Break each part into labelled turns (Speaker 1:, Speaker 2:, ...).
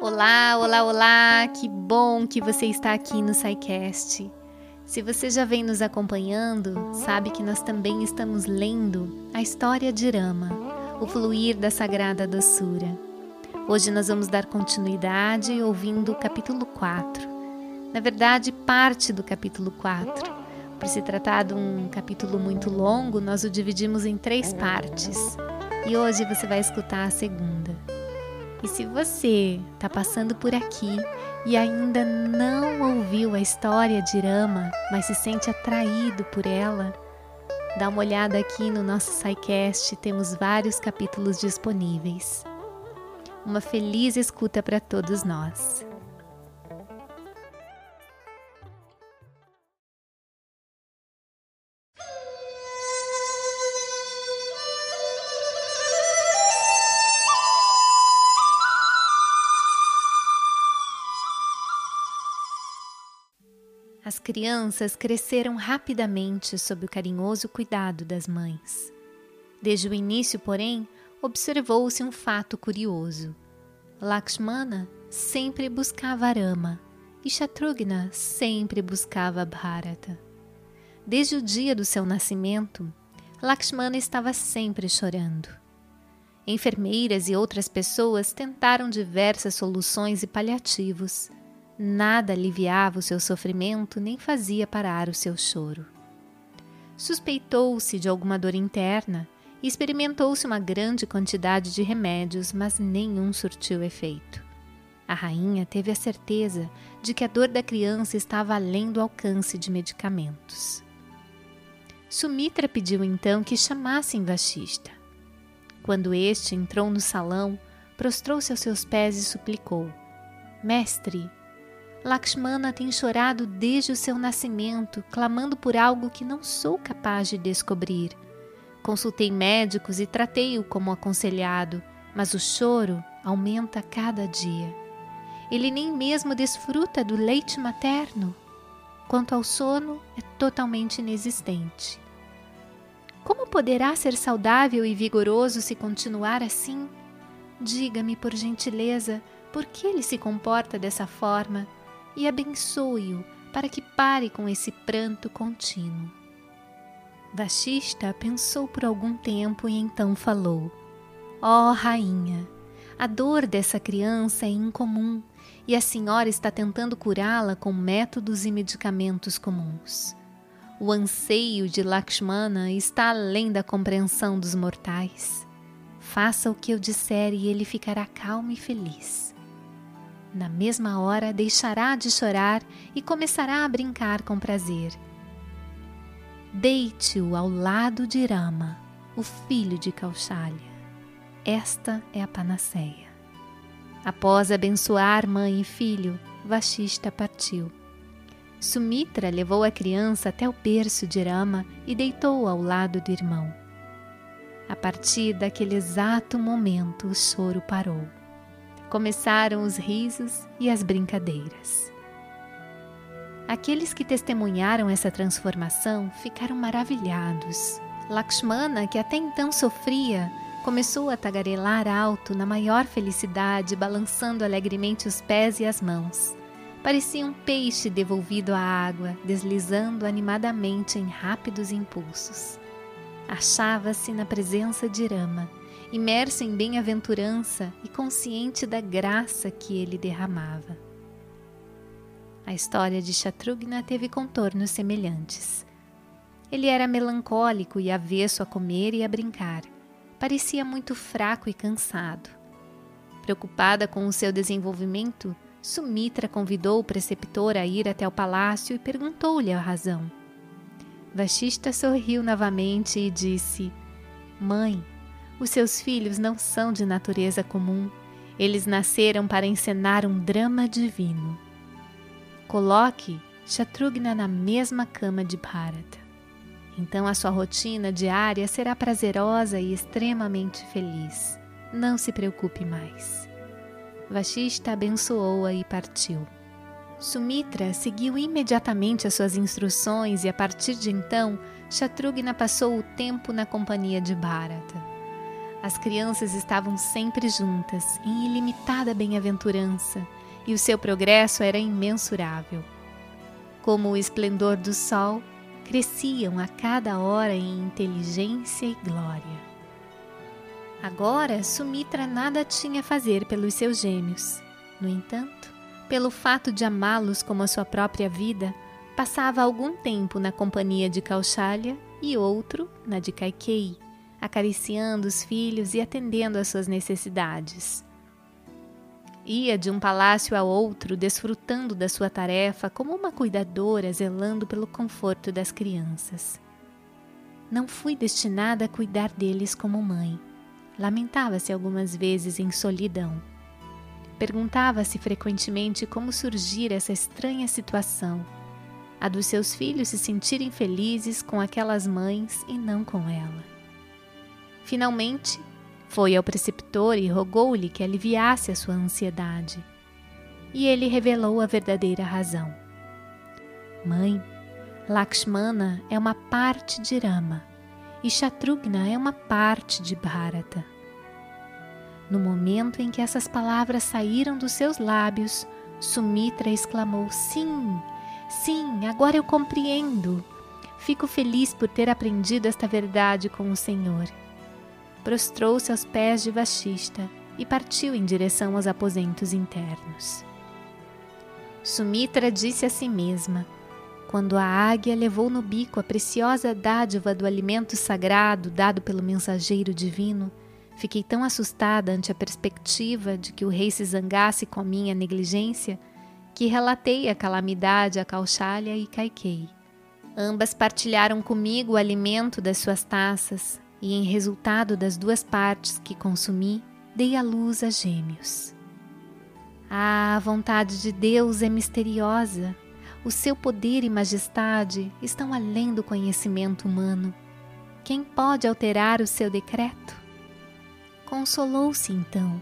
Speaker 1: Olá, olá, olá! Que bom que você está aqui no SciCast. Se você já vem nos acompanhando, sabe que nós também estamos lendo a história de Rama, o fluir da sagrada doçura. Hoje nós vamos dar continuidade ouvindo o capítulo 4. Na verdade, parte do capítulo 4. Por se tratar de um capítulo muito longo, nós o dividimos em três partes. E hoje você vai escutar a segunda. E se você está passando por aqui e ainda não ouviu a história de Rama, mas se sente atraído por ela, dá uma olhada aqui no nosso SciCast, temos vários capítulos disponíveis. Uma feliz escuta para todos nós. As crianças cresceram rapidamente sob o carinhoso cuidado das mães. Desde o início, porém, observou-se um fato curioso. Lakshmana sempre buscava Rama e Shatrughna sempre buscava Bharata. Desde o dia do seu nascimento, Lakshmana estava sempre chorando. Enfermeiras e outras pessoas tentaram diversas soluções e paliativos, Nada aliviava o seu sofrimento nem fazia parar o seu choro. Suspeitou-se de alguma dor interna e experimentou-se uma grande quantidade de remédios, mas nenhum surtiu efeito. A rainha teve a certeza de que a dor da criança estava além do alcance de medicamentos. Sumitra pediu então que chamassem Vashista. Quando este entrou no salão, prostrou-se aos seus pés e suplicou: Mestre, Lakshmana tem chorado desde o seu nascimento, clamando por algo que não sou capaz de descobrir. Consultei médicos e tratei-o como aconselhado, mas o choro aumenta cada dia. Ele nem mesmo desfruta do leite materno. Quanto ao sono, é totalmente inexistente. Como poderá ser saudável e vigoroso se continuar assim? Diga-me, por gentileza, por que ele se comporta dessa forma e abençoe-o para que pare com esse pranto contínuo. Vashista pensou por algum tempo e então falou: Ó oh, rainha, a dor dessa criança é incomum e a senhora está tentando curá-la com métodos e medicamentos comuns. O anseio de Lakshmana está além da compreensão dos mortais. Faça o que eu disser e ele ficará calmo e feliz. Na mesma hora deixará de chorar e começará a brincar com prazer. Deite-o ao lado de Rama, o filho de Kaushalya. Esta é a panaceia. Após abençoar mãe e filho, Vashista partiu. Sumitra levou a criança até o berço de Rama e deitou ao lado do irmão. A partir daquele exato momento, o choro parou. Começaram os risos e as brincadeiras. Aqueles que testemunharam essa transformação ficaram maravilhados. Lakshmana, que até então sofria, começou a tagarelar alto na maior felicidade, balançando alegremente os pés e as mãos. Parecia um peixe devolvido à água, deslizando animadamente em rápidos impulsos. Achava-se na presença de Rama, imerso em bem-aventurança e consciente da graça que ele derramava. A história de Shatrughna teve contornos semelhantes. Ele era melancólico e avesso a comer e a brincar. Parecia muito fraco e cansado. Preocupada com o seu desenvolvimento, Sumitra convidou o preceptor a ir até o palácio e perguntou-lhe a razão. Vashista sorriu novamente e disse: Mãe, os seus filhos não são de natureza comum, eles nasceram para encenar um drama divino. Coloque Shatrughna na mesma cama de Bharata. Então a sua rotina diária será prazerosa e extremamente feliz. Não se preocupe mais. Vashista abençoou-a e partiu. Sumitra seguiu imediatamente as suas instruções e a partir de então, Shatrughna passou o tempo na companhia de Bharata. As crianças estavam sempre juntas, em ilimitada bem-aventurança, e o seu progresso era imensurável. Como o esplendor do sol, cresciam a cada hora em inteligência e glória. Agora, Sumitra nada tinha a fazer pelos seus gêmeos. No entanto, pelo fato de amá-los como a sua própria vida, passava algum tempo na companhia de Kaushalya e outro na de Kaikei, acariciando os filhos e atendendo às suas necessidades. Ia de um palácio a outro, desfrutando da sua tarefa como uma cuidadora zelando pelo conforto das crianças. Não fui destinada a cuidar deles como mãe. Lamentava-se algumas vezes em solidão. Perguntava-se frequentemente como surgir essa estranha situação, a dos seus filhos se sentirem felizes com aquelas mães e não com ela. Finalmente, foi ao preceptor e rogou-lhe que aliviasse a sua ansiedade. E ele revelou a verdadeira razão. Mãe, Lakshmana é uma parte de Rama e Shatrughna é uma parte de Bharata. No momento em que essas palavras saíram dos seus lábios, Sumitra exclamou: Sim, sim, agora eu compreendo. Fico feliz por ter aprendido esta verdade com o Senhor prostrou-se aos pés de Vashista e partiu em direção aos aposentos internos. Sumitra disse a si mesma: Quando a águia levou no bico a preciosa dádiva do alimento sagrado dado pelo mensageiro divino, fiquei tão assustada ante a perspectiva de que o rei se zangasse com a minha negligência que relatei a calamidade a Kaushalya e Kaikei. Ambas partilharam comigo o alimento das suas taças e, em resultado das duas partes que consumi, dei à luz a gêmeos. Ah, a vontade de Deus é misteriosa. O seu poder e majestade estão além do conhecimento humano. Quem pode alterar o seu decreto? Consolou-se então.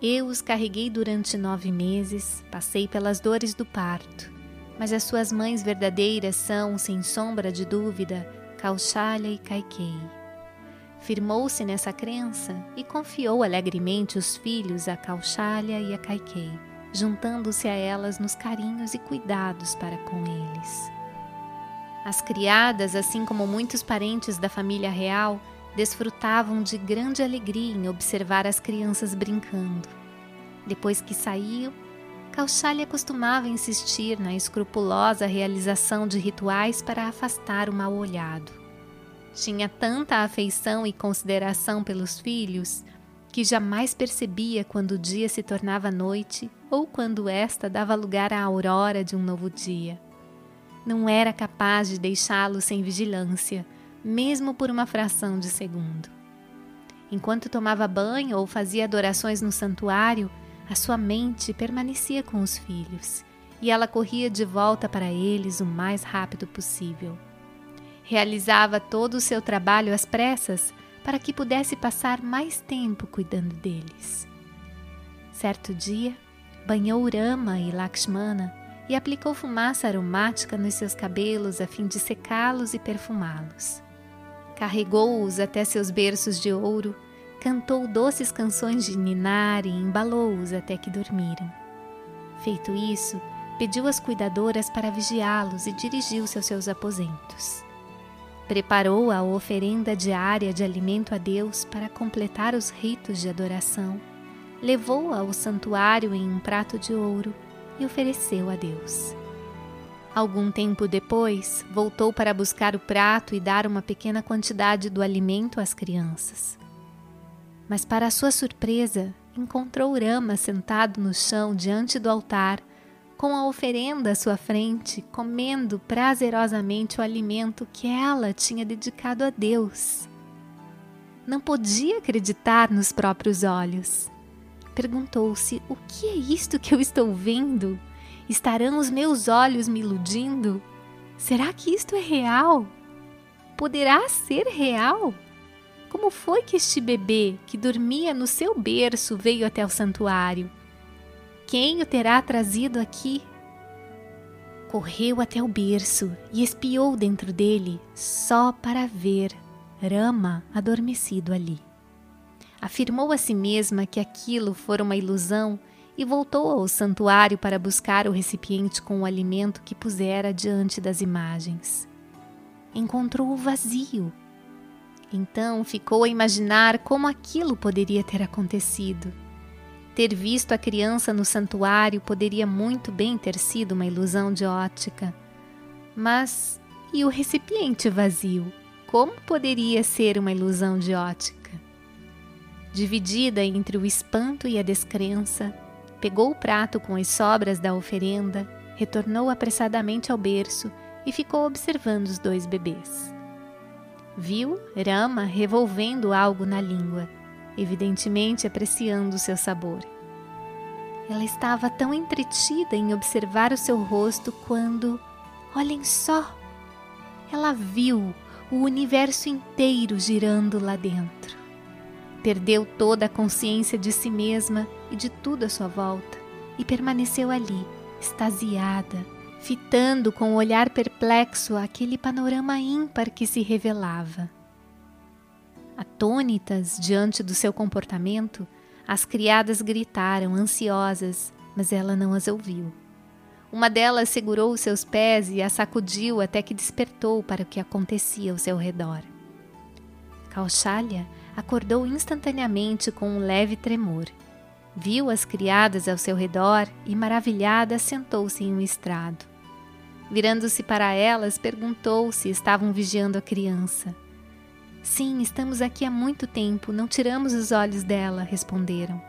Speaker 1: Eu os carreguei durante nove meses, passei pelas dores do parto, mas as suas mães verdadeiras são, sem sombra de dúvida, Kaushalya e Kaikei. Firmou-se nessa crença e confiou alegremente os filhos a Kaushalya e a Kaikei, juntando-se a elas nos carinhos e cuidados para com eles. As criadas, assim como muitos parentes da família real, desfrutavam de grande alegria em observar as crianças brincando. Depois que saíam, Kaushalya costumava insistir na escrupulosa realização de rituais para afastar o mal-olhado. Tinha tanta afeição e consideração pelos filhos que jamais percebia quando o dia se tornava noite ou quando esta dava lugar à aurora de um novo dia. Não era capaz de deixá-lo sem vigilância, mesmo por uma fração de segundo. Enquanto tomava banho ou fazia adorações no santuário, a sua mente permanecia com os filhos e ela corria de volta para eles o mais rápido possível. Realizava todo o seu trabalho às pressas para que pudesse passar mais tempo cuidando deles. Certo dia, banhou Rama e Lakshmana e aplicou fumaça aromática nos seus cabelos a fim de secá-los e perfumá-los. Carregou-os até seus berços de ouro, cantou doces canções de ninar e embalou-os até que dormiram. Feito isso, pediu às cuidadoras para vigiá-los e dirigiu-se aos seus aposentos. Preparou a oferenda diária de alimento a Deus para completar os ritos de adoração. Levou-a ao santuário em um prato de ouro e ofereceu a Deus. Algum tempo depois, voltou para buscar o prato e dar uma pequena quantidade do alimento às crianças. Mas, para sua surpresa, encontrou Rama sentado no chão diante do altar com a oferenda à sua frente, comendo prazerosamente o alimento que ela tinha dedicado a Deus. Não podia acreditar nos próprios olhos. Perguntou-se: o que é isto que eu estou vendo? Estarão os meus olhos me iludindo? Será que isto é real? Poderá ser real? Como foi que este bebê que dormia no seu berço veio até o santuário? Quem o terá trazido aqui? Correu até o berço e espiou dentro dele, só para ver Rama adormecido ali. Afirmou a si mesma que aquilo fora uma ilusão e voltou ao santuário para buscar o recipiente com o alimento que pusera diante das imagens. Encontrou-o vazio. Então ficou a imaginar como aquilo poderia ter acontecido. Ter visto a criança no santuário poderia muito bem ter sido uma ilusão de ótica. Mas e o recipiente vazio? Como poderia ser uma ilusão de ótica? Dividida entre o espanto e a descrença, pegou o prato com as sobras da oferenda, retornou apressadamente ao berço e ficou observando os dois bebês. Viu Rama revolvendo algo na língua, evidentemente apreciando seu sabor. Ela estava tão entretida em observar o seu rosto quando, olhem só, ela viu o universo inteiro girando lá dentro. Perdeu toda a consciência de si mesma e de tudo à sua volta e permaneceu ali, extasiada, fitando com o olhar perplexo aquele panorama ímpar que se revelava. Atônitas diante do seu comportamento, as criadas gritaram, ansiosas, mas ela não as ouviu. Uma delas segurou os seus pés e a sacudiu até que despertou para o que acontecia ao seu redor. Caushalha acordou instantaneamente com um leve tremor. Viu as criadas ao seu redor e, maravilhada, sentou-se em um estrado. Virando-se para elas, perguntou se estavam vigiando a criança. Sim, estamos aqui há muito tempo, não tiramos os olhos dela, responderam.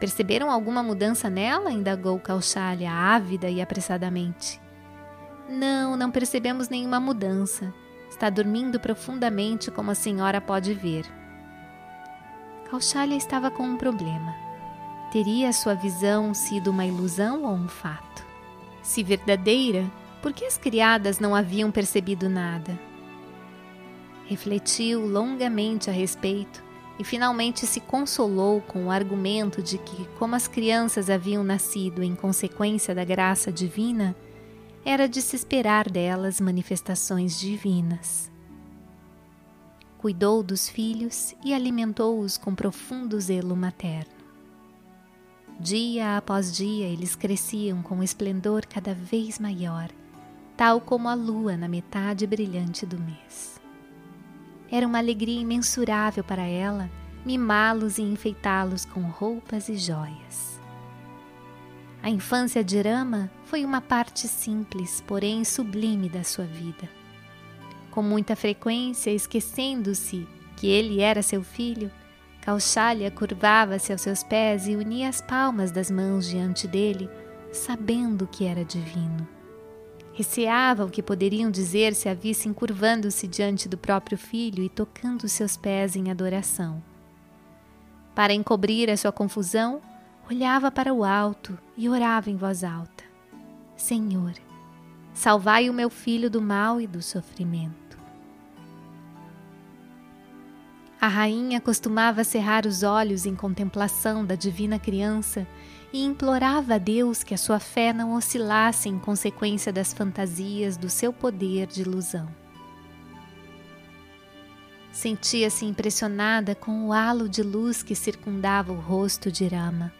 Speaker 1: Perceberam alguma mudança nela? indagou Caushalha, ávida e apressadamente. Não, não percebemos nenhuma mudança. Está dormindo profundamente, como a senhora pode ver. Caushalya estava com um problema. Teria sua visão sido uma ilusão ou um fato? Se verdadeira, por que as criadas não haviam percebido nada? Refletiu longamente a respeito e finalmente se consolou com o argumento de que, como as crianças haviam nascido em consequência da graça divina, era de se esperar delas manifestações divinas cuidou dos filhos e alimentou-os com profundo zelo materno. Dia após dia eles cresciam com um esplendor cada vez maior, tal como a lua na metade brilhante do mês. Era uma alegria imensurável para ela mimá-los e enfeitá-los com roupas e joias. A infância de Rama foi uma parte simples, porém sublime da sua vida com muita frequência, esquecendo-se que ele era seu filho, Caushalya curvava-se aos seus pés e unia as palmas das mãos diante dele, sabendo que era divino. Receava o que poderiam dizer se a vissem curvando-se diante do próprio filho e tocando seus pés em adoração. Para encobrir a sua confusão, olhava para o alto e orava em voz alta: Senhor, salvai o meu filho do mal e do sofrimento. A rainha costumava cerrar os olhos em contemplação da divina criança e implorava a Deus que a sua fé não oscilasse em consequência das fantasias do seu poder de ilusão. Sentia-se impressionada com o halo de luz que circundava o rosto de Rama.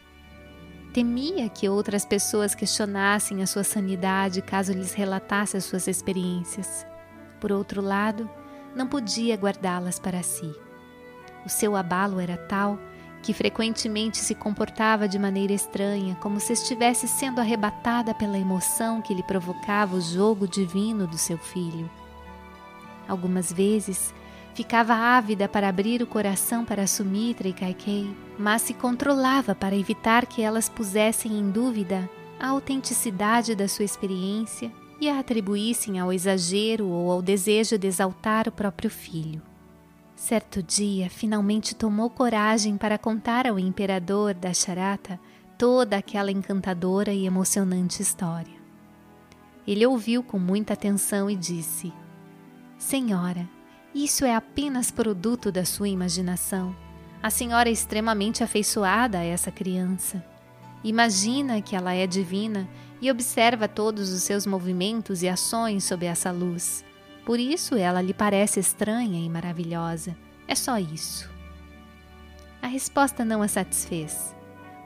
Speaker 1: Temia que outras pessoas questionassem a sua sanidade caso lhes relatasse as suas experiências. Por outro lado, não podia guardá-las para si. O seu abalo era tal que frequentemente se comportava de maneira estranha, como se estivesse sendo arrebatada pela emoção que lhe provocava o jogo divino do seu filho. Algumas vezes ficava ávida para abrir o coração para Sumitra e Kaikei, mas se controlava para evitar que elas pusessem em dúvida a autenticidade da sua experiência e a atribuíssem ao exagero ou ao desejo de exaltar o próprio filho. Certo dia, finalmente tomou coragem para contar ao imperador da Charata toda aquela encantadora e emocionante história. Ele ouviu com muita atenção e disse: Senhora, isso é apenas produto da sua imaginação. A senhora é extremamente afeiçoada a essa criança. Imagina que ela é divina e observa todos os seus movimentos e ações sob essa luz. Por isso ela lhe parece estranha e maravilhosa. É só isso. A resposta não a satisfez.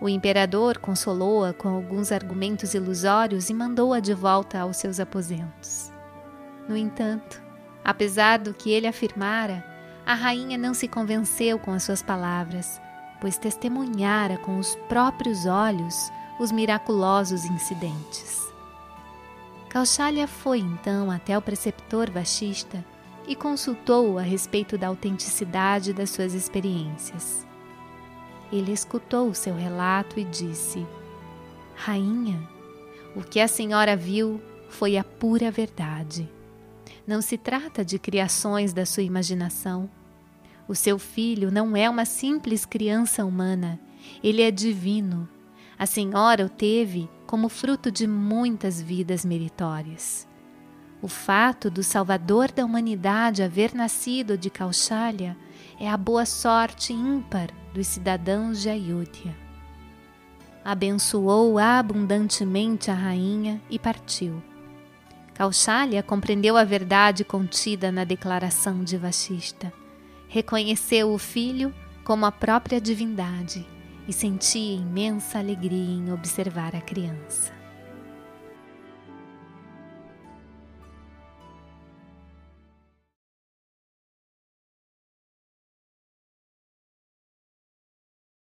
Speaker 1: O imperador consolou-a com alguns argumentos ilusórios e mandou-a de volta aos seus aposentos. No entanto, apesar do que ele afirmara, a rainha não se convenceu com as suas palavras, pois testemunhara com os próprios olhos os miraculosos incidentes. Kaushalya foi então até o preceptor Vashista e consultou-o a respeito da autenticidade das suas experiências. Ele escutou o seu relato e disse: Rainha, o que a senhora viu foi a pura verdade. Não se trata de criações da sua imaginação. O seu filho não é uma simples criança humana, ele é divino. A senhora o teve como fruto de muitas vidas meritórias. O fato do Salvador da humanidade haver nascido de Kaushalya é a boa sorte ímpar dos cidadãos de Ayodhya. Abençoou abundantemente a rainha e partiu. Kaushalya compreendeu a verdade contida na declaração de Vashista. Reconheceu o filho como a própria divindade e sentia imensa alegria em observar a criança.